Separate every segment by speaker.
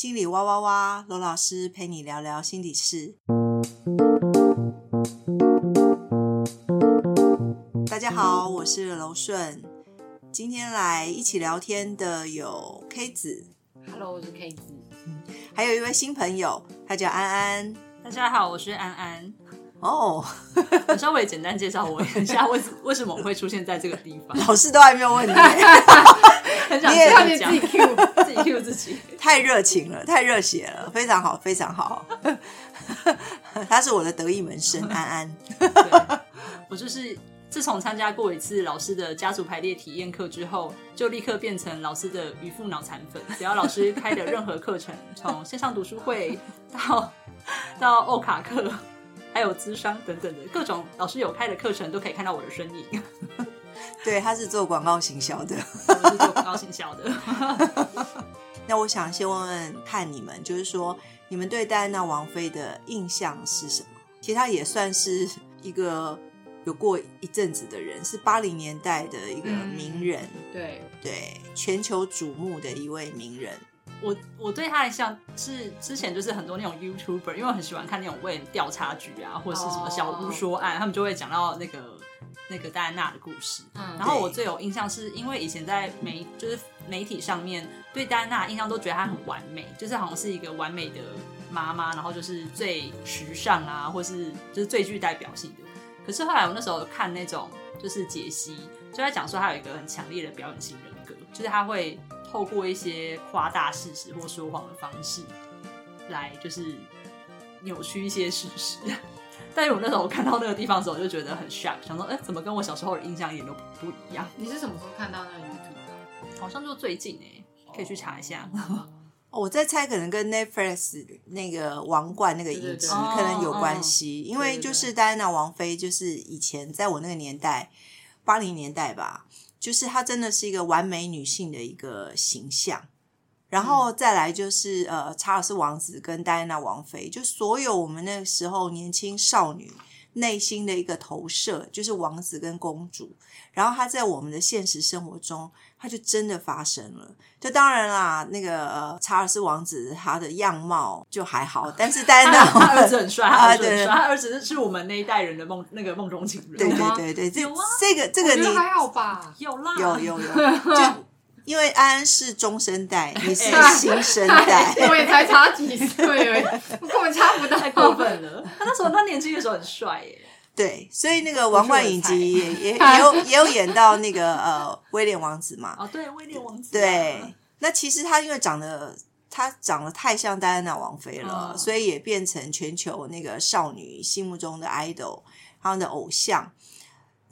Speaker 1: 心里哇哇哇，罗老师陪你聊聊心底事。大家好，我是柔顺，今天来一起聊天的有 K 子
Speaker 2: ，Hello，我是 K 子，
Speaker 1: 还有一位新朋友，他叫安安。
Speaker 3: 大家好，我是安安。
Speaker 1: 哦，
Speaker 3: 我稍微简单介绍我一下，为为什么我会出现在这个地方？
Speaker 1: 老师都还没有问你，
Speaker 3: 很想
Speaker 2: 你自己 Q
Speaker 3: 自己 Q 自己，
Speaker 1: 太热情了，太热血了，非常好，非常好。他是我的得意门生，安安。
Speaker 3: 我就是自从参加过一次老师的家族排列体验课之后，就立刻变成老师的渔夫脑残粉。只要老师开的任何课程，从线上读书会到到欧卡课。还有资商等等的各种老师有开的课程，都可以看到我的身影。
Speaker 1: 对，他是做广告行销的，
Speaker 3: 我是做广告行销的。
Speaker 1: 那我想先问问看你们，就是说你们对戴安娜王妃的印象是什么？其实她也算是一个有过一阵子的人，是八零年代的一个名人，
Speaker 2: 对
Speaker 1: 对，全球瞩目的一位名人。
Speaker 3: 我我对他的印象是之前就是很多那种 YouTuber，因为我很喜欢看那种为调查局啊，或者是什么小屋说案，他们就会讲到那个那个戴安娜的故事。嗯，然后我最有印象是因为以前在媒就是媒体上面对戴安娜印象都觉得她很完美，就是好像是一个完美的妈妈，然后就是最时尚啊，或是就是最具代表性的。可是后来我那时候看那种就是解析，就在讲说她有一个很强烈的表演性人格，就是她会。透过一些夸大事实或说谎的方式，来就是扭曲一些事实。但是我那时候看到那个地方的时候，我就觉得很 shock，想说，哎，怎么跟我小时候的印象一点都不一样？
Speaker 2: 你是什么时候看到那个 YouTube
Speaker 3: 的？好像就最近哎，可以去查一下。
Speaker 1: 我在猜，可能跟 Netflix 那个王冠那个影集可能有关系，因为就是戴安娜王妃，就是以前在我那个年代，八零年代吧。就是她真的是一个完美女性的一个形象，然后再来就是呃，查尔斯王子跟戴安娜王妃，就所有我们那个时候年轻少女内心的一个投射，就是王子跟公主。然后他在我们的现实生活中，他就真的发生了。就当然啦，那个呃，查尔斯王子他的样貌就还好，但是戴安娜他
Speaker 3: 儿子很帅啊，对，他儿子是我们那一代人的梦，那个梦中情人。
Speaker 1: 对对对对，这这个这个你
Speaker 2: 还好吧？
Speaker 3: 有啦，
Speaker 1: 有有有，就因为安安是中生代，你是新生代，
Speaker 2: 我也才差几岁 而已，根本差不到，
Speaker 3: 太过分了。他那时候他年轻的时候很帅耶。
Speaker 1: 对，所以那个王冠影集也也也有也有演到那个呃威廉王子嘛。
Speaker 3: 哦，对，威廉王子。
Speaker 1: 对，那其实他因为长得他长得太像戴安娜王妃了，所以也变成全球那个少女心目中的 idol，他们的偶像。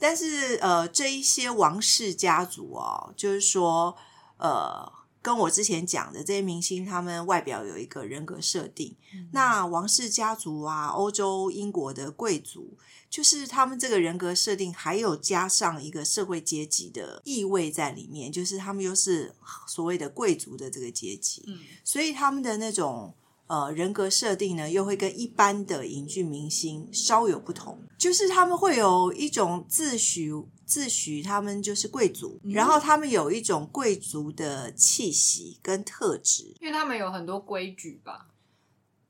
Speaker 1: 但是呃，这一些王室家族哦，就是说呃。跟我之前讲的这些明星，他们外表有一个人格设定。那王室家族啊，欧洲、英国的贵族，就是他们这个人格设定，还有加上一个社会阶级的意味在里面，就是他们又是所谓的贵族的这个阶级。嗯，所以他们的那种。呃，人格设定呢，又会跟一般的影剧明星稍有不同，就是他们会有一种自诩自诩他们就是贵族，然后他们有一种贵族的气息跟特质，
Speaker 2: 因为他们有很多规矩吧，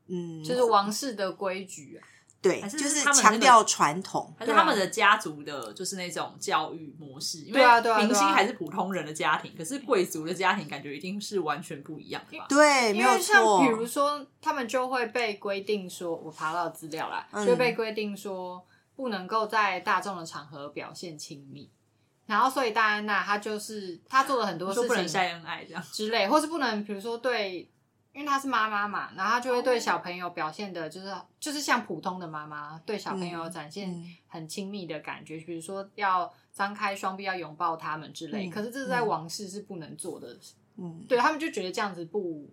Speaker 2: 嗯，就是王室的规矩啊。
Speaker 1: 对，就是强调传统，
Speaker 3: 还是他们的家族的，就是那种教育模式。
Speaker 2: 对啊，对啊，
Speaker 3: 明星还是普通人的家庭，可是贵族的家庭感觉一定是完全不一样吧？
Speaker 1: 对，没有错。
Speaker 2: 比如说，他们就会被规定说，我查到资料啦，就被规定说不能够在大众的场合表现亲密。然后，所以戴安娜她就是她做了很多事情，
Speaker 3: 不能晒恩爱这样
Speaker 2: 之类，或是不能，比如说对。因为她是妈妈嘛，然后她就会对小朋友表现的，就是就是像普通的妈妈对小朋友展现很亲密的感觉，比如说要张开双臂要拥抱他们之类。可是这是在王室是不能做的，嗯，对他们就觉得这样子不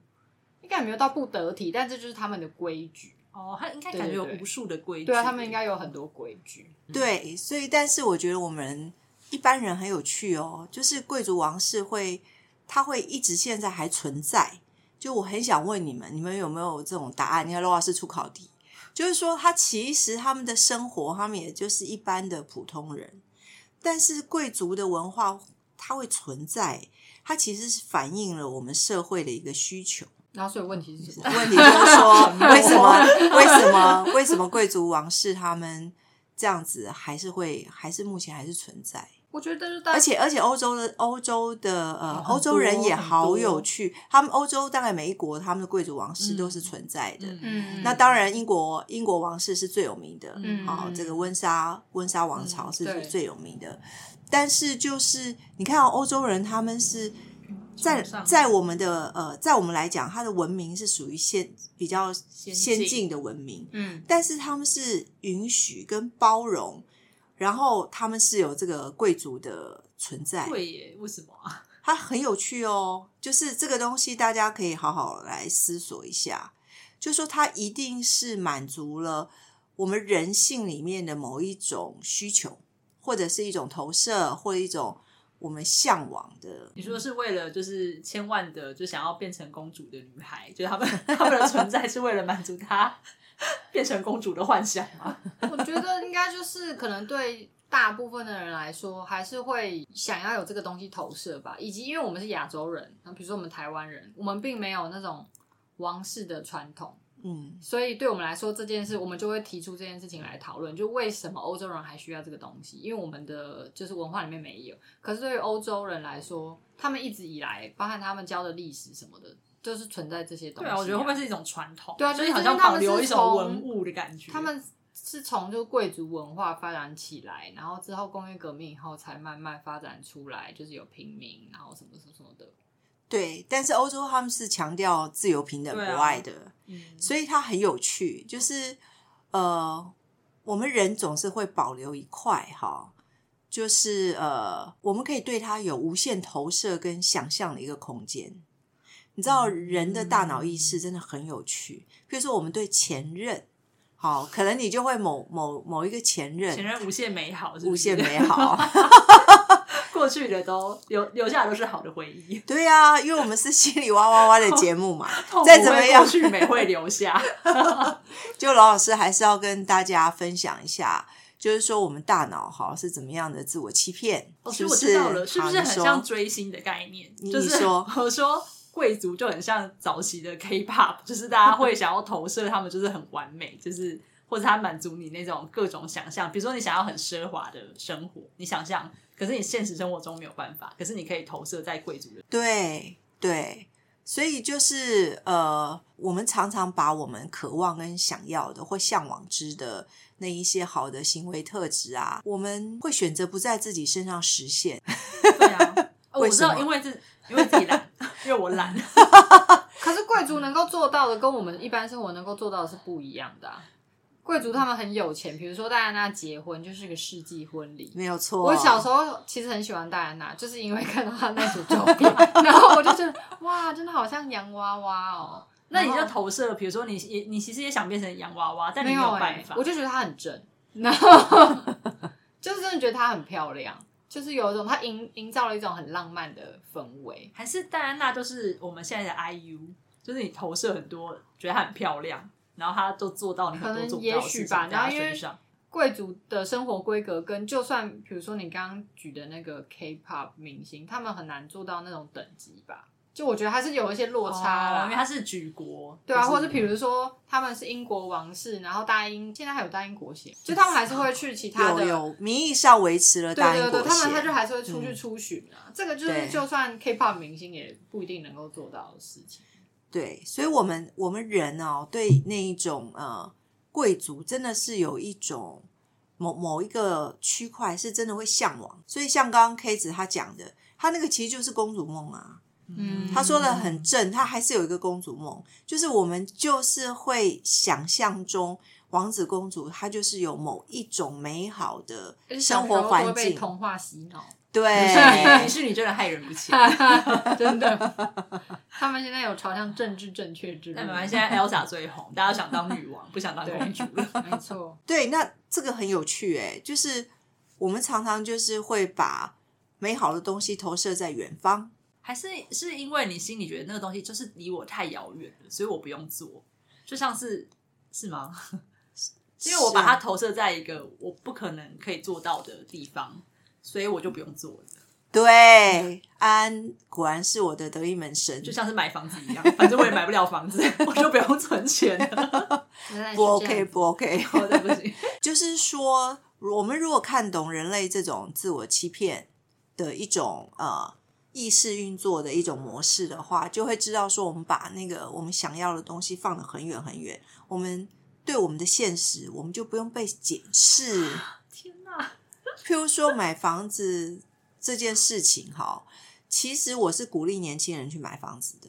Speaker 2: 应该没有到不得体，但这就是他们的规矩。
Speaker 3: 哦，他应该感觉有无数的规矩，
Speaker 2: 对啊，他们应该有很多规矩。
Speaker 1: 对，所以但是我觉得我们一般人很有趣哦，就是贵族王室会，他会一直现在还存在。就我很想问你们，你们有没有这种答案？你看罗老师出考题，就是说他其实他们的生活，他们也就是一般的普通人，但是贵族的文化它会存在，它其实是反映了我们社会的一个需求。
Speaker 2: 然后所以问题是什么？
Speaker 1: 问题就是说，为什么为什么为什么贵族王室他们这样子还是会还是目前还是存在？
Speaker 2: 我觉得，
Speaker 1: 而且而且欧洲的欧洲的呃欧洲人也好有趣，他们欧洲大概每一国他们的贵族王室都是存在的。嗯，那当然英国英国王室是最有名的，嗯好，这个温莎温莎王朝是最有名的。但是就是你看到欧洲人他们是在在我们的呃在我们来讲，他的文明是属于先比较先进的文明，嗯，但是他们是允许跟包容。然后他们是有这个贵族的存在，
Speaker 3: 对耶？为什么啊？
Speaker 1: 它很有趣哦，就是这个东西大家可以好好来思索一下。就说它一定是满足了我们人性里面的某一种需求，或者是一种投射，或者一种我们向往的。
Speaker 3: 你说是为了就是千万的就想要变成公主的女孩，就是他们 他们的存在是为了满足她。变成公主的幻想吗？
Speaker 2: 我觉得应该就是可能对大部分的人来说，还是会想要有这个东西投射吧。以及因为我们是亚洲人，那比如说我们台湾人，我们并没有那种王室的传统，嗯，所以对我们来说这件事，我们就会提出这件事情来讨论，就为什么欧洲人还需要这个东西？因为我们的就是文化里面没有。可是对于欧洲人来说，他们一直以来，包含他们教的历史什么的。就是存在这些东西。
Speaker 3: 对啊，我觉得会不会是一种传统？
Speaker 2: 对啊，
Speaker 3: 就是好像保留一种文物的感觉。
Speaker 2: 他们是从就贵族文化发展起来，然后之后工业革命以后才慢慢发展出来，就是有平民，然后什么什么什么的。
Speaker 1: 对，但是欧洲他们是强调自由、平等、博爱的，嗯，所以它很有趣。就是呃，我们人总是会保留一块哈，就是呃，我们可以对它有无限投射跟想象的一个空间。你知道人的大脑意识真的很有趣。比如说，我们对前任，好，可能你就会某某某一个前任，
Speaker 3: 前任无限美好，
Speaker 1: 无限美好
Speaker 3: 过去的都留留下来都是好的回忆。
Speaker 1: 对呀，因为我们是心里哇哇哇的节目嘛，再怎么样，
Speaker 3: 去美会留下。
Speaker 1: 就老老师还是要跟大家分享一下，就是说我们大脑好是怎么样的自我欺骗。
Speaker 3: 哦，是我知道了，是不是很像追星的概念？就是
Speaker 1: 说，
Speaker 3: 我说。贵族就很像早期的 K-pop，就是大家会想要投射他们，就是很完美，就是或者他满足你那种各种想象。比如说你想要很奢华的生活，你想象，可是你现实生活中没有办法，可是你可以投射在贵族的。
Speaker 1: 对对，所以就是呃，我们常常把我们渴望跟想要的或向往之的那一些好的行为特质啊，我们会选择不在自己身上实现。
Speaker 3: 对啊，我知道，因为是。因为自己懒，因为我懒。
Speaker 2: 可是贵族能够做到的，跟我们一般生活能够做到的是不一样的。贵族他们很有钱，比如说戴安娜结婚就是个世纪婚礼，
Speaker 1: 没有错。
Speaker 2: 我小时候其实很喜欢戴安娜，就是因为看到她那组照片，然后我就觉得哇，真的好像洋娃娃哦。
Speaker 3: 那你就投射，比如说你也你其实也想变成洋娃娃，但你没有办法。
Speaker 2: 我就觉得她很正，然 后就是真的觉得她很漂亮。就是有一种，他营营造了一种很浪漫的氛围。
Speaker 3: 还是戴安娜，就是我们现在的 IU，就是你投射很多，觉得她很漂亮，然后她都做到你很多做不到的事情。然后因为
Speaker 2: 贵族的生活规格跟就算比如说你刚刚举的那个 K-pop 明星，他们很难做到那种等级吧。就我觉得还是有一些落差啦，
Speaker 3: 因为他是举国，
Speaker 2: 对啊，或者是比如说他们是英国王室，然后大英现在还有大英国协，就他们还是会去其他的，
Speaker 1: 有有名义上维持了大英国
Speaker 2: 协，他们他就还是会出去出巡啊。这个就是就算 K-pop 明星也不一定能够做到的事情。
Speaker 1: 对，所以我们我们人哦，对那一种呃贵族真的是有一种某某一个区块是真的会向往。所以像刚刚 K 子他讲的，他那个其实就是公主梦啊。嗯，他说的很正，他还是有一个公主梦，就是我们就是会想象中王子公主，他就是有某一种美好的生活环境，
Speaker 2: 童话洗脑。
Speaker 1: 对，
Speaker 3: 迪士尼真的害人不浅，
Speaker 2: 真的。他们现在有朝向政治正确之路。
Speaker 3: 那现在 Elsa 最红，大家想当女王，不想当公主了。
Speaker 2: 没错，
Speaker 1: 对，那这个很有趣哎，就是我们常常就是会把美好的东西投射在远方。
Speaker 3: 还是是因为你心里觉得那个东西就是离我太遥远了，所以我不用做，就像是是吗？因为我把它投射在一个我不可能可以做到的地方，所以我就不用做了。
Speaker 1: 对，安果然是我的得意门生，
Speaker 3: 就像是买房子一样，反正我也买不了房子，我就不用存钱了。
Speaker 1: 不 OK，不 OK，
Speaker 3: 对不起。
Speaker 1: 就是说，我们如果看懂人类这种自我欺骗的一种呃意识运作的一种模式的话，就会知道说，我们把那个我们想要的东西放得很远很远，我们对我们的现实，我们就不用被检视。
Speaker 3: 天哪！
Speaker 1: 譬如说买房子。这件事情哈，其实我是鼓励年轻人去买房子的。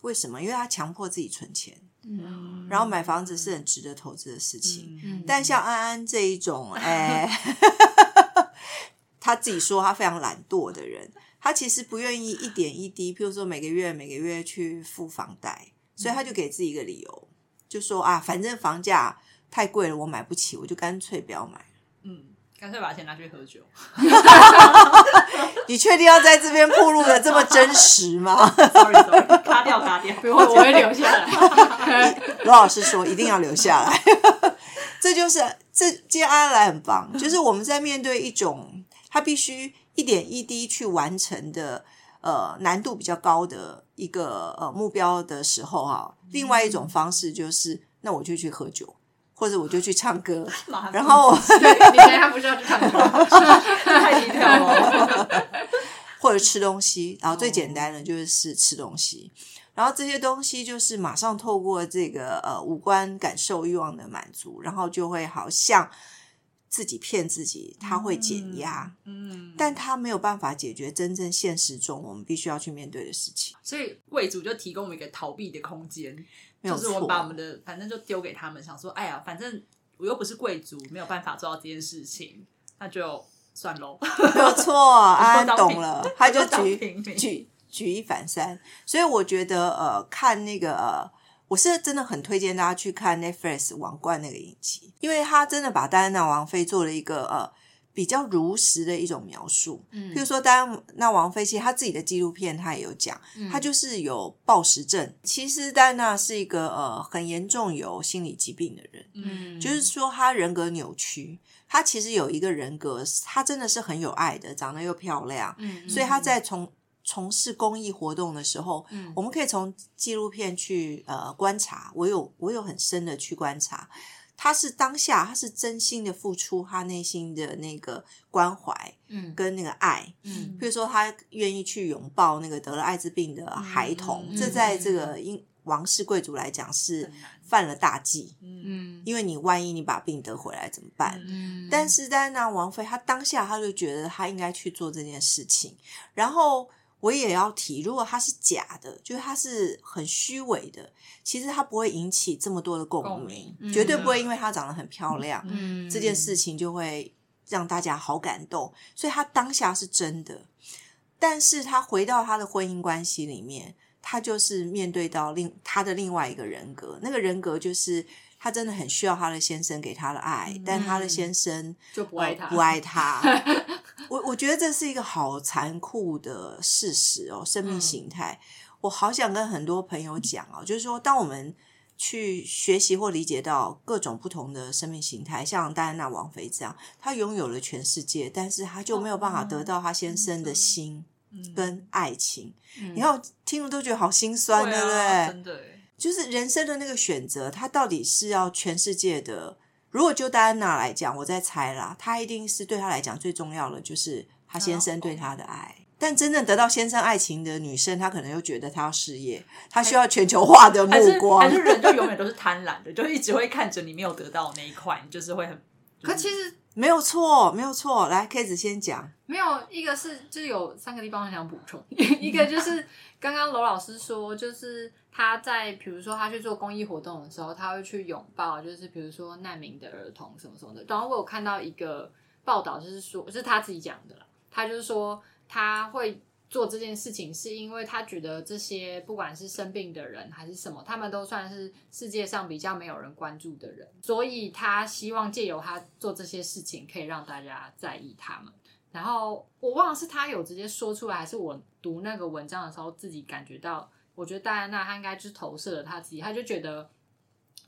Speaker 1: 为什么？因为他强迫自己存钱，嗯，然后买房子是很值得投资的事情。嗯，但像安安这一种，哎 他自己说他非常懒惰的人，他其实不愿意一点一滴，譬如说每个月每个月去付房贷，所以他就给自己一个理由，就说啊，反正房价太贵了，我买不起，我就干脆不要买。
Speaker 3: 嗯。干脆把钱拿去喝酒。
Speaker 1: 你确定要在这边铺路的这么真实吗
Speaker 3: 卡掉卡掉，
Speaker 2: 不用，我会留下来。
Speaker 1: 罗老师说一定要留下来。这就是这今天安来很棒，就是我们在面对一种他必须一点一滴去完成的呃难度比较高的一个呃目标的时候哈，另外一种方式就是那我就去喝酒。或者我就去唱歌，然后
Speaker 2: 你现在不是要去唱歌，
Speaker 3: 太低调了。
Speaker 1: 或者吃东西，然后最简单的就是吃东西，然后这些东西就是马上透过这个呃五官感受欲望的满足，然后就会好像自己骗自己，他会减压，嗯，但他没有办法解决真正现实中我们必须要去面对的事情。
Speaker 3: 所以贵族就提供我们一个逃避的空间。就是我把我们的反正就丢给他们，想说，哎呀，反正我又不是贵族，没有办法做到这件事情，那就算喽。
Speaker 1: 没有错，安懂了，他就举举举一反三。所以我觉得，呃，看那个，呃，我是真的很推荐大家去看 Netflix《王冠》那个影集，因为他真的把戴安娜王妃做了一个呃。比较如实的一种描述，嗯，比如说，戴安娜王妃其实她自己的纪录片，她也有讲，她就是有暴食症。其实戴安娜是一个呃很严重有心理疾病的人，嗯，就是说她人格扭曲。她其实有一个人格，她真的是很有爱的，长得又漂亮，嗯，所以她在从从事公益活动的时候，嗯，我们可以从纪录片去呃观察，我有我有很深的去观察。他是当下，他是真心的付出他内心的那个关怀，嗯，跟那个爱，嗯，比如说他愿意去拥抱那个得了艾滋病的孩童，这在这个英王室贵族来讲是犯了大忌，嗯，因为你万一你把病得回来怎么办？嗯，但是戴安娜王妃她当下她就觉得她应该去做这件事情，然后。我也要提，如果它是假的，就是它是很虚伪的，其实它不会引起这么多的共鸣，绝对不会因为它长得很漂亮，嗯，这件事情就会让大家好感动。所以他当下是真的，但是他回到他的婚姻关系里面，他就是面对到另他的另外一个人格，那个人格就是他真的很需要他的先生给他的爱，但他的先生
Speaker 2: 就不爱他，
Speaker 1: 不爱他。我我觉得这是一个好残酷的事实哦，生命形态。我好想跟很多朋友讲哦，就是说，当我们去学习或理解到各种不同的生命形态，像戴安娜王妃这样，她拥有了全世界，但是她就没有办法得到她先生的心跟爱情。你看，听了都觉得好心酸，对不对？
Speaker 3: 真的，
Speaker 1: 就是人生的那个选择，他到底是要全世界的？如果就戴安娜来讲，我在猜啦，她一定是对她来讲最重要的，就是她先生对她的爱。但真正得到先生爱情的女生，她可能又觉得她要事业，她需要全球化的目光。
Speaker 3: 还是人就永远都是贪婪的，就一直会看着你没有得到那一块，就是会很。
Speaker 2: 可其实
Speaker 1: 没有错，没有错。来，K 子先讲。
Speaker 2: 没有一个是，就是有三个地方想补充，一个就是刚刚罗老师说，就是。他在比如说他去做公益活动的时候，他会去拥抱，就是比如说难民的儿童什么什么的。然后我有看到一个报道，就是说是他自己讲的了。他就是说他会做这件事情，是因为他觉得这些不管是生病的人还是什么，他们都算是世界上比较没有人关注的人，所以他希望借由他做这些事情，可以让大家在意他们。然后我忘了是他有直接说出来，还是我读那个文章的时候自己感觉到。我觉得戴安娜她应该就是投射了她自己，她就觉得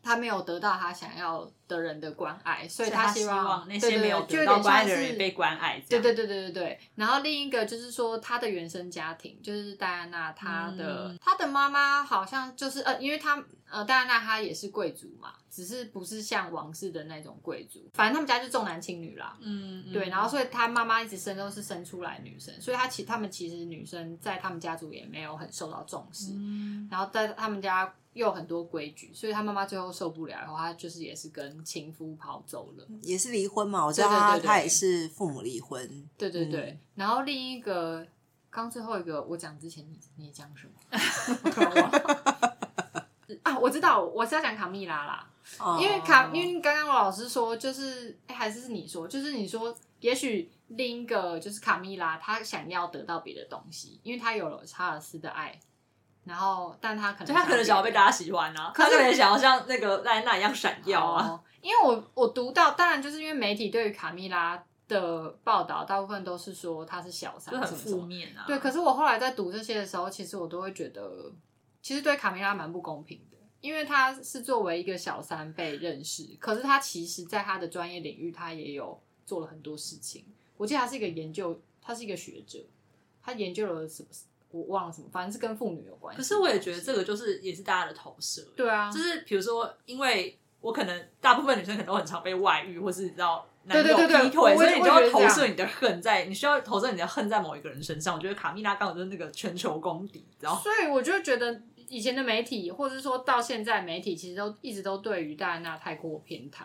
Speaker 2: 他没有得到他想要的人的关爱，所以
Speaker 3: 他
Speaker 2: 希望
Speaker 3: 那些没有得到关爱的人被关爱。
Speaker 2: 对对对对对对。然后另一个就是说，他的原生家庭，就是戴安娜，她的她的妈妈好像就是呃，因为她呃，戴安娜她也是贵族嘛，只是不是像王室的那种贵族，反正他们家就重男轻女啦。嗯，对。然后所以她妈妈一直生都是生出来女生，所以她其他们其实女生在他们家族也没有很受到重视。嗯。然后在他们家。又很多规矩，所以他妈妈最后受不了，然后他就是也是跟情夫跑走了，
Speaker 1: 也是离婚嘛。我知道他他也是父母离婚。
Speaker 2: 对对对。然后另一个，刚最后一个我讲之前，你你讲什么？啊，我知道，我是要讲卡蜜拉啦。因为卡，因为刚刚我老师说，就是还是是你说，就是你说，也许另一个就是卡蜜拉，她想要得到别的东西，因为她有了查尔斯的爱。然后，但他可能
Speaker 3: 他可能想要被大家喜欢啊，他可能想要像那个赖娜一样闪耀啊。
Speaker 2: 因为我我读到，当然就是因为媒体对于卡蜜拉的报道，大部分都是说她是小三，
Speaker 3: 很负面啊。
Speaker 2: 对，可是我后来在读这些的时候，其实我都会觉得，其实对卡米拉蛮不公平的，因为他是作为一个小三被认识，可是他其实在他的专业领域，他也有做了很多事情。我记得他是一个研究，他是一个学者，他研究了什么？我忘了什么，反正是跟妇女有关
Speaker 3: 系。可是我也觉得这个就是也是大家的投射。
Speaker 2: 对啊，
Speaker 3: 就是比如说，因为我可能大部分女生可能都很常被外遇，或是你知道男
Speaker 2: 友劈腿，
Speaker 3: 所以你就要投射你的恨在，你需要投射你的恨在某一个人身上。我觉得卡蜜拉刚好就是那个全球公敌，然后
Speaker 2: 所以我就觉得以前的媒体，或者是说到现在媒体，其实都一直都对于戴安娜太过偏袒，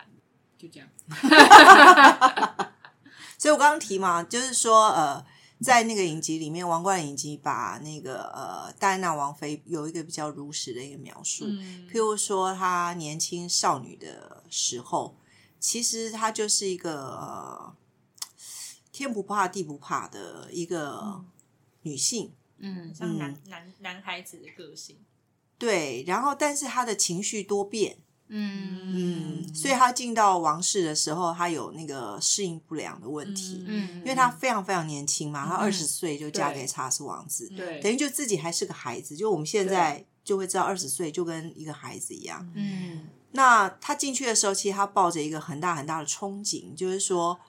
Speaker 2: 就这样。
Speaker 1: 所以我刚刚提嘛，就是说呃。在那个影集里面，《王冠》影集把那个呃戴安娜王妃有一个比较如实的一个描述，譬如说她年轻少女的时候，其实她就是一个天不怕地不怕的一个女性，
Speaker 3: 嗯，像男男男孩子的个性，
Speaker 1: 对，然后但是她的情绪多变。嗯嗯，所以他进到王室的时候，他有那个适应不良的问题。嗯，因为他非常非常年轻嘛，他二十岁就嫁给查尔斯王子，
Speaker 2: 对，
Speaker 1: 等于就自己还是个孩子。就我们现在就会知道，二十岁就跟一个孩子一样。嗯，那他进去的时候，其实他抱着一个很大很大的憧憬，就是说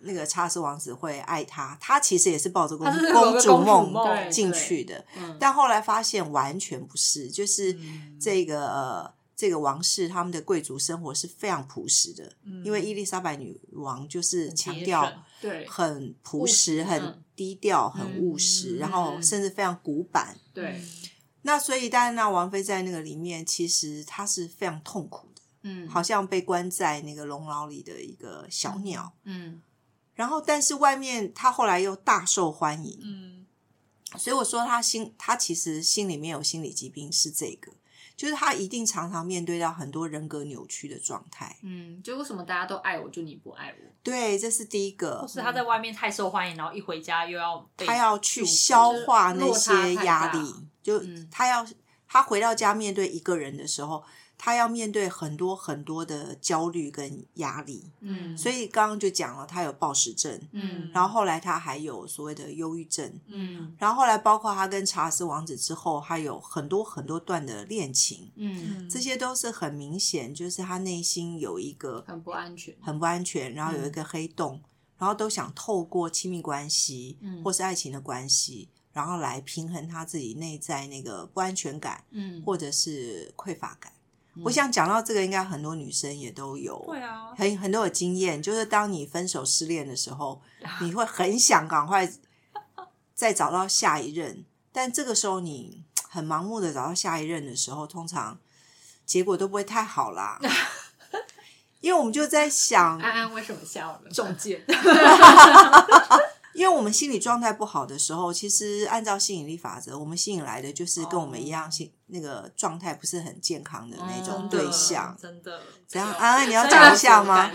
Speaker 1: 那个查尔斯王子会爱他。他其实也是抱着公公主梦进去的，但后来发现完全不是，就是这个呃。这个王室他们的贵族生活是非常朴实的，因为伊丽莎白女王就是强调
Speaker 2: 对。
Speaker 1: 很朴实、很低调、很务实，然后甚至非常古板。
Speaker 2: 对，
Speaker 1: 那所以戴安娜王妃在那个里面，其实她是非常痛苦的，嗯，好像被关在那个笼牢里的一个小鸟，嗯，然后但是外面她后来又大受欢迎，嗯，所以我说她心，她其实心里面有心理疾病，是这个。就是他一定常常面对到很多人格扭曲的状态。
Speaker 2: 嗯，就为什么大家都爱我，就你不爱我？
Speaker 1: 对，这是第一个。
Speaker 3: 是他在外面太受欢迎，然后一回家又要
Speaker 1: 他要去消化那些压力，就他要他回到家面对一个人的时候。他要面对很多很多的焦虑跟压力，嗯，所以刚刚就讲了，他有暴食症，嗯，然后后来他还有所谓的忧郁症，嗯，然后后来包括他跟查尔斯王子之后，还有很多很多段的恋情，嗯，这些都是很明显，就是他内心有一个
Speaker 2: 很不安全，
Speaker 1: 很不安全，然后有一个黑洞，然后都想透过亲密关系，嗯，或是爱情的关系，然后来平衡他自己内在那个不安全感，嗯，或者是匮乏感。我想讲到这个，应该很多女生也都有，
Speaker 3: 对啊，
Speaker 1: 很很多有经验。就是当你分手失恋的时候，你会很想赶快再找到下一任，但这个时候你很盲目的找到下一任的时候，通常结果都不会太好啦。因为我们就在想，
Speaker 2: 安安为什么笑了？
Speaker 3: 中箭。
Speaker 1: 因为我们心理状态不好的时候，其实按照吸引力法则，我们吸引来的就是跟我们一样，心那个状态不是很健康的那种对象。
Speaker 3: 真的？
Speaker 1: 怎样？安安，你要讲一下吗？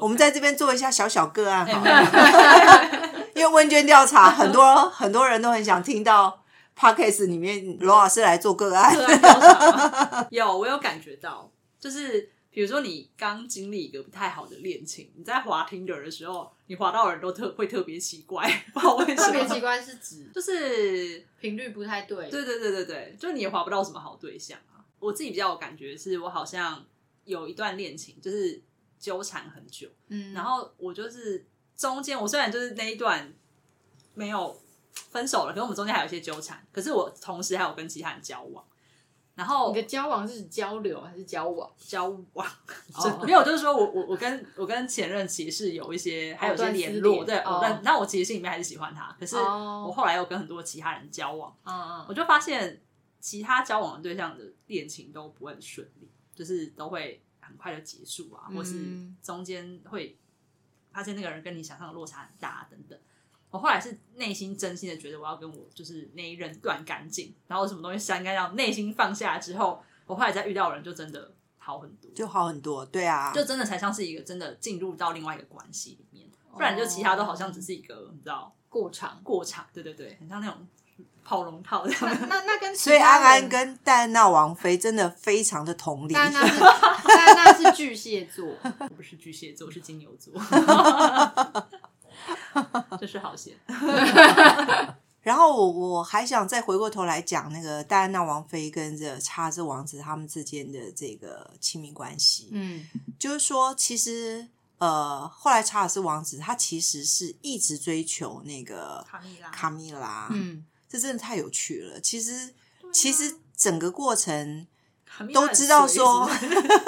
Speaker 1: 我们在这边做一下小小个案，好了。因为问卷调查，很多很多人都很想听到 podcast 里面罗老师来做个案。
Speaker 3: 有，我有感觉到，就是。比如说，你刚经历一个不太好的恋情，你在滑听的的时候，你滑到人都特会特别奇怪，不知道为什么。特
Speaker 2: 别奇怪是指
Speaker 3: 就是
Speaker 2: 频率不太对。
Speaker 3: 对对对对对，就你也滑不到什么好对象啊。我自己比较有感觉，是我好像有一段恋情，就是纠缠很久，
Speaker 2: 嗯，
Speaker 3: 然后我就是中间，我虽然就是那一段没有分手了，可是我们中间还有一些纠缠，可是我同时还有跟其他人交往。然后
Speaker 2: 你的交往是交流还是交往？
Speaker 3: 交往，
Speaker 2: 哦
Speaker 3: 没有，就是说我我我跟我跟前任其实有一些还有一些联络，对，
Speaker 2: 哦
Speaker 3: 但那我其实心里面还是喜欢他，可是
Speaker 2: 哦
Speaker 3: 我后来又跟很多其他人交往，
Speaker 2: 嗯嗯，
Speaker 3: 我就发现其他交往的对象的恋情都不会很顺利，就是都会很快就结束啊，或是
Speaker 2: 嗯
Speaker 3: 中间会发现那个人跟你想象的落差很大等等。我后来是内心真心的觉得我要跟我就是那一任断干净，然后什么东西删干，让内心放下之后，我后来再遇到的人就真的好很多，
Speaker 1: 就好很多。对啊，
Speaker 3: 就真的才像是一个真的进入到另外一个关系里面，不然就其他都好像只是一个你知道
Speaker 2: 过场。
Speaker 3: 过场，对对对，很像那种跑龙套的
Speaker 2: 那
Speaker 3: 样。
Speaker 2: 那那跟
Speaker 1: 所以安安跟戴安娜王妃真的非常的同理。
Speaker 2: 但那是但那是巨蟹座，
Speaker 3: 我不是巨蟹座，是金牛座，这是好险。
Speaker 1: 然后我我还想再回过头来讲那个戴安娜王妃跟这查尔斯王子他们之间的这个亲密关系，
Speaker 2: 嗯
Speaker 1: 就是说，其实呃，后来查尔斯王子他其实是一直追求那个
Speaker 3: 卡米拉
Speaker 1: 卡米拉，
Speaker 2: 嗯，
Speaker 1: 这真的太有趣了。其实、其实整个过程都知道
Speaker 3: 随
Speaker 1: 说，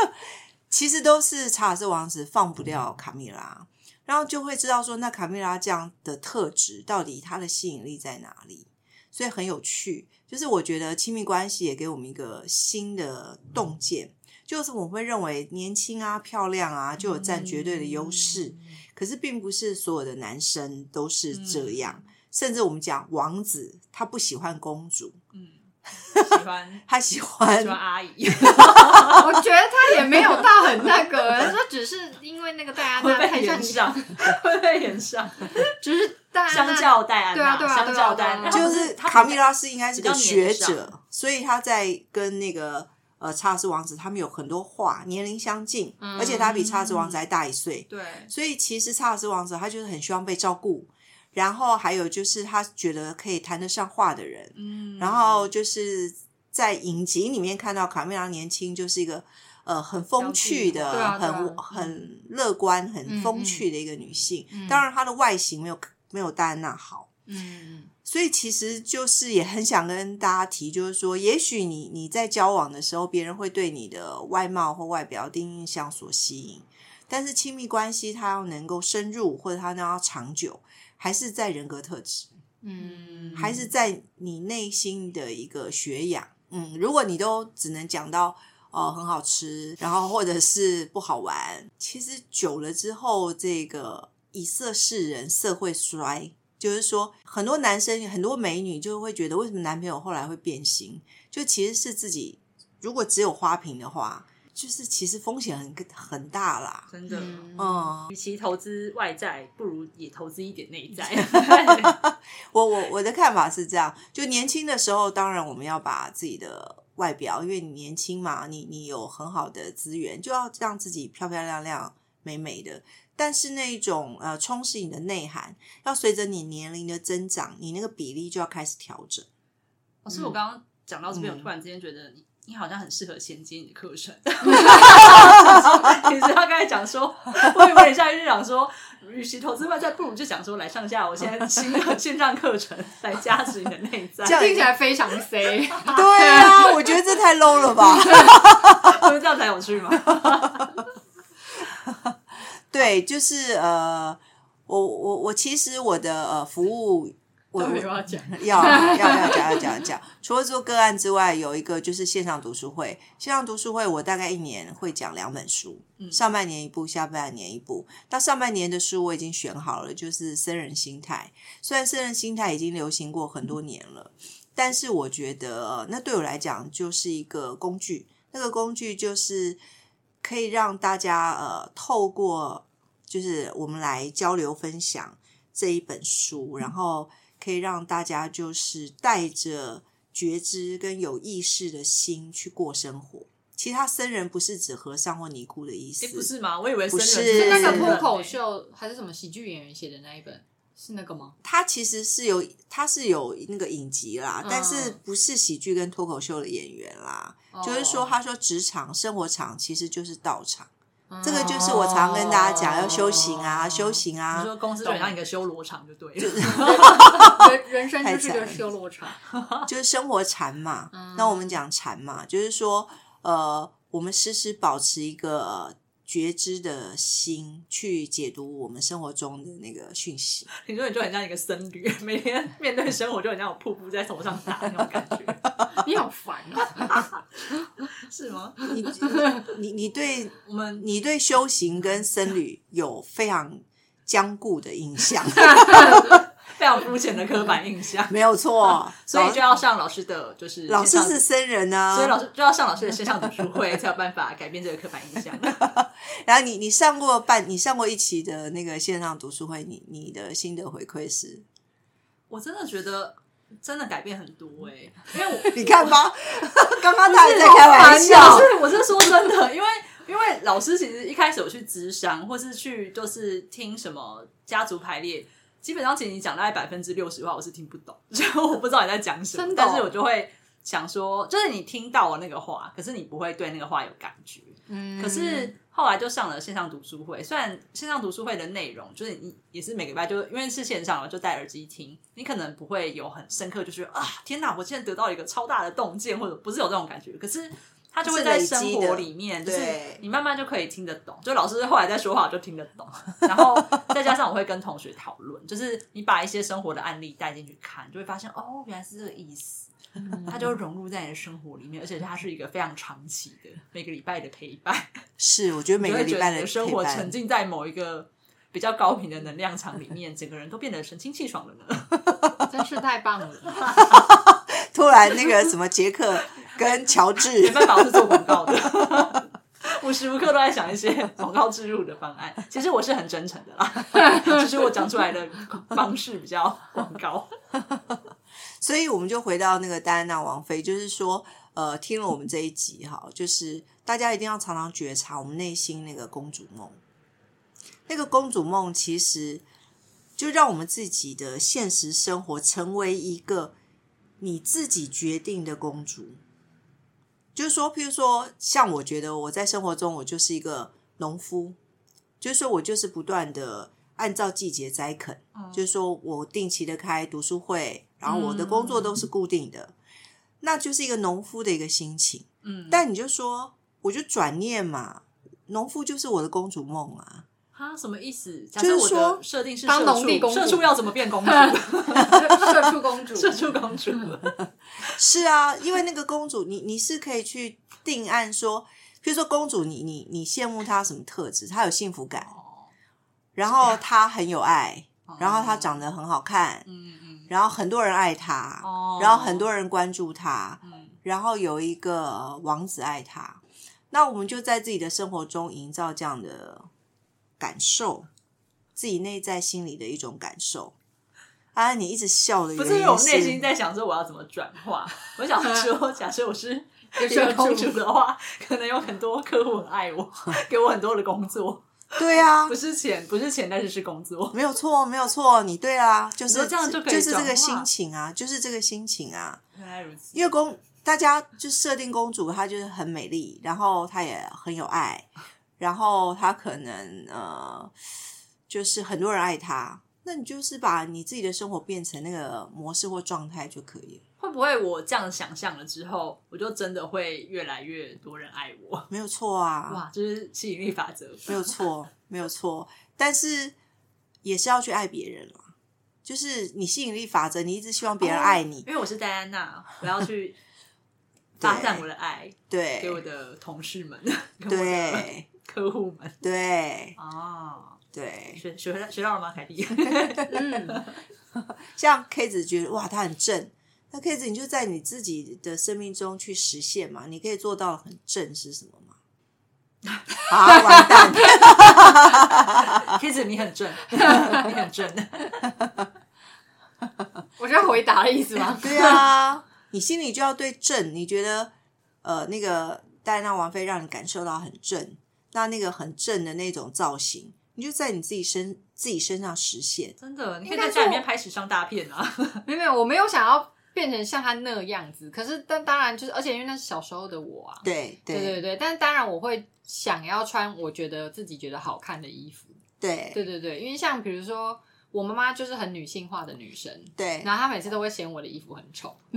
Speaker 1: 其实都是查尔斯王子放不掉卡米拉，然后就会知道说，那卡米拉这样的特质到底它的吸引力在哪里？所以很有趣。就是我觉得亲密关系也给我们一个新的洞见，就是我们会认为年轻啊、漂亮啊就有占绝对的优势，可是并不是所有的男生都是这样。甚至我们讲王子，他不喜欢公主，
Speaker 3: 嗯，喜欢
Speaker 1: 他喜欢。
Speaker 3: 喜欢阿姨，
Speaker 2: 我觉得他也没有到很那个，说只是因为那个戴安娜太
Speaker 3: 被延
Speaker 2: 像，
Speaker 3: 上，会被延上。
Speaker 2: 只是戴安娜
Speaker 3: 相较戴安娜，
Speaker 2: 对啊对啊
Speaker 3: 相较戴安
Speaker 2: 啊。
Speaker 1: 就是卡米拉是应该是个学者，所以他在跟那个呃查尔斯王子他们有很多话，年龄相近，
Speaker 2: 嗯。
Speaker 1: 而且他比查尔斯王子还大一岁，
Speaker 3: 对，
Speaker 1: 所以其实查尔斯王子他就是很希望被照顾，然后还有就是他觉得可以谈得上话的人，
Speaker 3: 嗯
Speaker 1: 然后就是在影集里面看到卡梅拉年轻就是一个。呃，很风趣的，
Speaker 2: 对啊对啊
Speaker 1: 很很乐观、很
Speaker 2: 嗯
Speaker 1: 风趣的一个女性。
Speaker 2: 嗯
Speaker 1: 当然，她的外形没有没有戴安娜好，
Speaker 2: 嗯
Speaker 1: 所以其实就是也很想跟大家提，就是说，也许你你在交往的时候，别人会对你的外貌或外表第一印象所吸引，但是亲密关系它要能够深入，或者它要长久，还是在人格特质，
Speaker 2: 嗯
Speaker 1: 还是在你内心的一个学养。嗯，如果你都只能讲到哦很好吃，然后或者是不好玩，其实久了之后，这个以色示人，色会衰。就是说，很多男生、很多美女就会觉得，为什么男朋友后来会变心？就其实是自己，如果只有花瓶的话，就是其实风险很很大啦。
Speaker 3: 真的。
Speaker 2: 嗯
Speaker 1: 嗯，
Speaker 3: 与其投资外债，不如也投资一点内在。
Speaker 1: 我我我的看法是这样，就年轻的时候，当然我们要把自己的外表，因为你年轻嘛，你你有很好的资源，就要让自己漂漂亮亮、美美的。但是那一种呃充实你的内涵，要随着你年龄的增长，你那个比例就要开始调整。
Speaker 3: 老师，我刚刚讲到这边，
Speaker 1: 嗯
Speaker 3: 我突然之间觉得你你好像很适合衔接你的课程。其实他刚才讲说，我以为你下一句讲说，与其投资外在，不如就讲说来上下我现在新的线上课程，来加持你的内在。
Speaker 1: 这样
Speaker 2: 听起来非常 C，
Speaker 1: 对啊，我觉得这太 low 了吧？
Speaker 3: 不是这样才有趣吗？
Speaker 1: 对，就是呃，我我我其实我的呃服务，我
Speaker 2: 都没有要讲
Speaker 1: 要要要讲要讲讲。除了做个案之外，有一个就是线上读书会。线上读书会，我大概一年会讲两本书，
Speaker 3: 嗯
Speaker 1: 上半年一部，下半年一部。那上半年的书我已经选好了，就是《僧人心态》。虽然僧人心态已经流行过很多年了，但是我觉得呃那对我来讲就是一个工具。那个工具就是可以让大家呃透过就是我们来交流分享这一本书，然后可以让大家就是带着觉知跟有意识的心去过生活。其他僧人不是指和尚或尼姑的意思，
Speaker 3: 哎，不是吗？我以为
Speaker 1: 不
Speaker 3: 僧人
Speaker 1: 是
Speaker 2: 是那个脱口秀还是什么喜剧演员写的那一本是那个吗？
Speaker 1: 他其实是有，他是有那个影集啦，但是不是喜剧跟脱口秀的演员啦。就是说，他说职场生活场其实就是道场，这个就是我常跟大家讲要修行啊，修行啊。
Speaker 3: 你说公司就像一个修罗场就对了，
Speaker 2: 人人生就是个修罗场，
Speaker 1: 就是生活禅嘛。那我们讲禅嘛，就是说，呃，我们时时保持一个。觉知的心去解读我们生活中的那个讯息。
Speaker 3: 你说你就很像一个僧侣，每天 面对生活就很像有瀑布在头上打那种感觉。
Speaker 2: 你好烦啊，
Speaker 3: 是吗？
Speaker 1: 你你你对我们，你对修行跟僧侣有非常坚固的印象。
Speaker 3: 非常肤浅的刻板印象，
Speaker 1: 没有错，
Speaker 3: 所以就要上老师的，就是
Speaker 1: 老师是僧人啊，
Speaker 3: 所以老师就要上老师的线上读书会，才有办法改变这个刻板印象。
Speaker 1: 然后你你上过半，你上过一期的那个线上读书会，你你的心得回馈是？
Speaker 3: 我真的觉得真的改变很多哎，因为我
Speaker 1: 你看吧，刚刚他还在开玩笑，
Speaker 3: 是我是说真的，因为因为老师其实一开始我去咨商，或是去就是听什么家族排列。基本上，其实你讲大概百分之六十话，我是听不懂，就我不知道你在讲什么。但是我就会想说，就是你听到了那个话，可是你不会对那个话有感觉。嗯。可是后来就上了线上读书会，虽然线上读书会的内容就是你也是每个礼拜就因为是线上嘛，就戴耳机听，你可能不会有很深刻，就是啊，天哪，我现在得到一个超大的洞见，或者不是有这种感觉。可是。他就会在生活里面，就是你慢慢就可以听得懂。就老师后来在说话，我就听得懂。然后再加上我会跟同学讨论，就是你把一些生活的案例带进去看，就会发现哦，原来是这个意思。它就融入在你的生活里面，而且它是一个非常长期的每个礼拜的陪伴。
Speaker 1: 是，我觉得每个礼拜的
Speaker 3: 生活沉浸在某一个比较高频的能量场里面，整个人都变得神清气爽了
Speaker 2: 呢。真是太棒了！
Speaker 1: 突然那个什么杰克。跟乔治
Speaker 3: 没办法，我是做广告的，无时无刻都在想一些广告植入的方案。其实我是很真诚的啦，只是我讲出来的方式比较广告。
Speaker 1: 所以我们就回到那个戴安娜王妃，就是说，呃，听了我们这一集哈，就是大家一定要常常觉察我们内心那个公主梦。那个公主梦其实就让我们自己的现实生活成为一个你自己决定的公主。就是说，譬如说，像我觉得我在生活中，我就是一个农夫，就是说我就是不断的按照季节栽垦，就是说我定期的开读书会，然后我的工作都是固定的，那就是一个农夫的一个心情。嗯，但你就说，我就转念嘛，农夫就是我的公主梦啊。
Speaker 3: 他什么意思？
Speaker 1: 就是说，
Speaker 3: 设定是
Speaker 2: 当农地公
Speaker 3: 主，社畜要怎么变公主？
Speaker 2: 社畜公主，
Speaker 3: 社畜公主。
Speaker 1: 是啊，因为那个公主，你你是可以去定案说，比如说公主，你你你羡慕她什么特质？她有幸福感，然后她很有爱，然后她长得很好看，嗯嗯，然后很多人爱她，然后很多人关注她，然后有一个王子爱她，那我们就在自己的生活中营造这样的。感受自己内在心里的一种感受啊！你一直笑的，
Speaker 3: 不是因为我内心在想说我要怎么转化。我想说，假设我是 一个公主的话，可能有很多客户很爱我，给我很多的工作。
Speaker 1: 对啊，
Speaker 3: 不是钱，不是钱，但是是工作。
Speaker 1: 没有错，没有错，你对啊，就是
Speaker 3: 这样就可以，
Speaker 1: 就是这个心情啊，就是这个心情啊。
Speaker 3: 原来如此，
Speaker 1: 因为公大家就设定公主，她就是很美丽，然后她也很有爱。然后他可能呃，就是很多人爱他，那你就是把你自己的生活变成那个模式或状态就可以了。
Speaker 3: 会不会我这样想象了之后，我就真的会越来越多人爱我？
Speaker 1: 没有错啊，
Speaker 3: 哇，就是吸引力法则，
Speaker 1: 没有错，没有错。但是也是要去爱别人了，就是你吸引力法则，你一直希望别人爱你，
Speaker 3: 因为我是戴安娜，我要去 发散我的爱，
Speaker 1: 对，
Speaker 3: 给我的同事们，
Speaker 1: 对。
Speaker 3: 客户们。
Speaker 1: 对。
Speaker 3: 哦，
Speaker 1: 对。
Speaker 3: 学学学到了吗？凯蒂，
Speaker 1: 嗯，像 K 子觉得哇，他很正，那 K 子你就在你自己的生命中去实现嘛，你可以做到很正是什么吗？啊完蛋，
Speaker 3: K 子你很正，你很正，
Speaker 2: 我觉得回答的意思吗？
Speaker 1: 对啊，你心里就要对正，你觉得呃那个戴安娜王妃让你感受到很正。那那个很正的那种造型，你就在你自己身自己身上实现。
Speaker 3: 真的，你可以在家里面拍时尚大片啊！
Speaker 2: 没有没有，我没有想要变成像他那个样子。可是，但当然就是，而且因为那是小时候的我啊。
Speaker 1: 对
Speaker 2: 对对对，但当然我会想要穿我觉得自己觉得好看的衣服。
Speaker 1: 对
Speaker 2: 对对对，因为像比如说。我妈妈就是很女性化的女生，
Speaker 1: 对，
Speaker 2: 然后她每次都会嫌我的衣服很丑，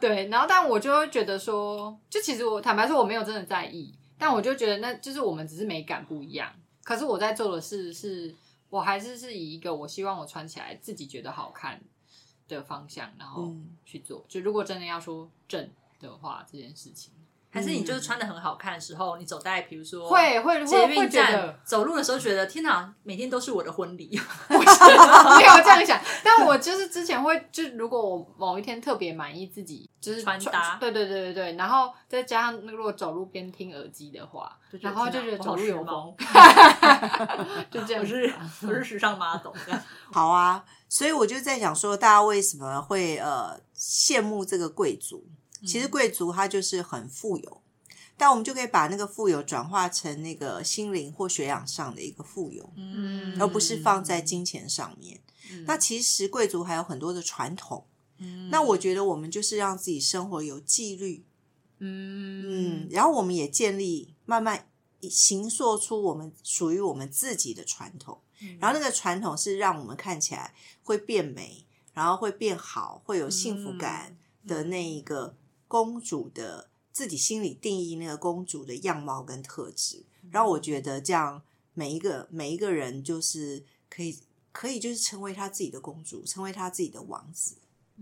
Speaker 2: 对，然后但我就会觉得说，就其实我坦白说我没有真的在意，但我就觉得那就是我们只是美感不一样，可是我在做的事是，我还是是以一个我希望我穿起来自己觉得好看的方向，然后去做，就如果真的要说正的话，这件事情。
Speaker 3: 还是你就是穿的很好看的时候，你走在比如说
Speaker 2: 会会
Speaker 3: 捷
Speaker 2: 运站
Speaker 3: 走路的时候，觉得天哪，每天都是我的婚礼。
Speaker 2: 没有这样想，但我就是之前会，就如果我某一天特别满意自己，就是
Speaker 3: 穿搭，
Speaker 2: 对对对对对，然后再加上那如果走路边听耳机的话，然后就觉得走路有风，就这样，
Speaker 3: 不是我是时尚 model 这样。
Speaker 1: 好啊，所以我就在想说，大家为什么会呃羡慕这个贵族？其实贵族他就是很富有，但我们就可以把那个富有转化成那个心灵或学养上的一个富有，嗯，而不是放在金钱上面。那其实贵族还有很多的传统，嗯，那我觉得我们就是让自己生活有纪律，嗯嗯，然后我们也建立慢慢形塑出我们属于我们自己的传统，然后那个传统是让我们看起来会变美，然后会变好，会有幸福感的那一个。公主的自己心里定义那个公主的样貌跟特质，然后我觉得这样每一个每一个人就是可以可以就是成为他自己的公主，成为他自己的王子，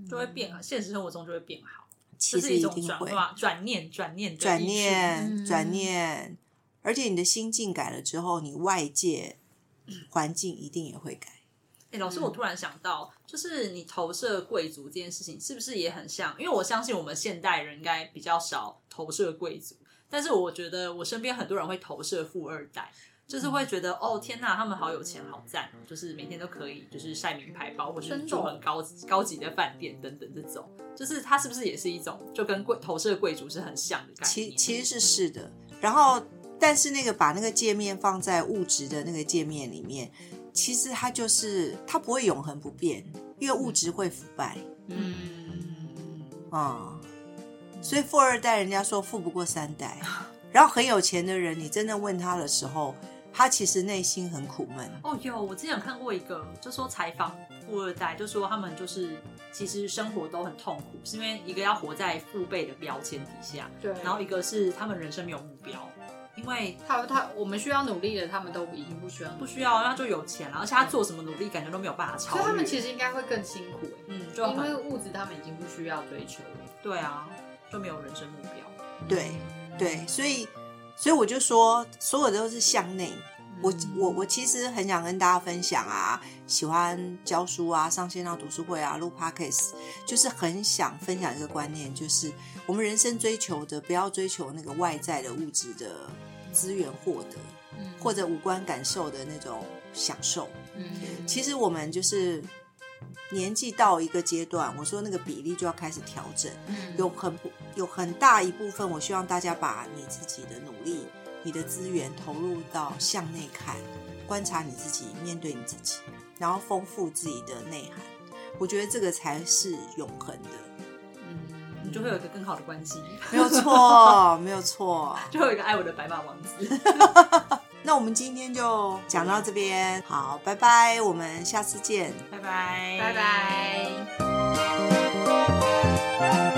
Speaker 3: 就会变好，现实生活中就会变好。
Speaker 1: 其实一定会。
Speaker 3: 转念转念
Speaker 1: 转念转念，而且你的心境改了之后，你外界环境一定也会改。
Speaker 3: 哎，老师，我突然想到，就是你投射贵族这件事情，是不是也很像？因为我相信我们现代人应该比较少投射贵族，但是我觉得我身边很多人会投射富二代，就是会觉得哦，天哪，他们好有钱，好赞，就是每天都可以就是晒名牌包，或是住很高高级的饭店等等这种，就是它是不是也是一种就跟贵投射贵族是很像的感觉？
Speaker 1: 其其实是是的，然后但是那个把那个界面放在物质的那个界面里面。其实它就是它不会永恒不变，因为物质会腐败。嗯啊，所以富二代人家说富不过三代，然后很有钱的人，你真的问他的时候，他其实内心很苦闷。
Speaker 3: 哦，有我之前有看过一个，就说采访富二代，就说他们就是其实生活都很痛苦，是因为一个要活在父辈的标签底下，
Speaker 2: 对，
Speaker 3: 然后一个是他们人生没有目标。因为
Speaker 2: 他他我们需要努力的，他们都已经不需要，
Speaker 3: 不需要，那就有钱了。而且他做什么努力，感觉都没有办法超
Speaker 2: 越。他们其实应该会更辛苦，嗯，就因为物质他们已经不需要追求了。
Speaker 3: 对啊，就没有人生目标。
Speaker 1: 对对，所以所以我就说，所有都是向内。我我我其实很想跟大家分享啊，喜欢教书啊，上线上读书会啊，录 podcast，就是很想分享一个观念，就是我们人生追求的，不要追求那个外在的物质的。资源获得，或者五官感受的那种享受。嗯，其实我们就是年纪到一个阶段，我说那个比例就要开始调整。嗯，有很有很大一部分，我希望大家把你自己的努力、你的资源投入到向内看，观察你自己，面对你自己，然后丰富自己的内涵。我觉得这个才是永恒的。
Speaker 3: 你就会有一个更好的关系，
Speaker 1: 没有错，没有错，
Speaker 3: 就会有一个爱我的白马王子。
Speaker 1: 那我们今天就讲到这边，好，拜拜，我们下次见，
Speaker 3: 拜拜，
Speaker 2: 拜拜。